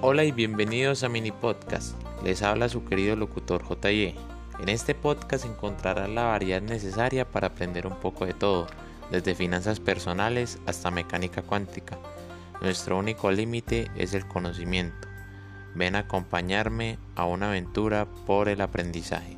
Hola y bienvenidos a Mini Podcast. Les habla su querido locutor JE. En este podcast encontrarás la variedad necesaria para aprender un poco de todo, desde finanzas personales hasta mecánica cuántica. Nuestro único límite es el conocimiento. Ven a acompañarme a una aventura por el aprendizaje.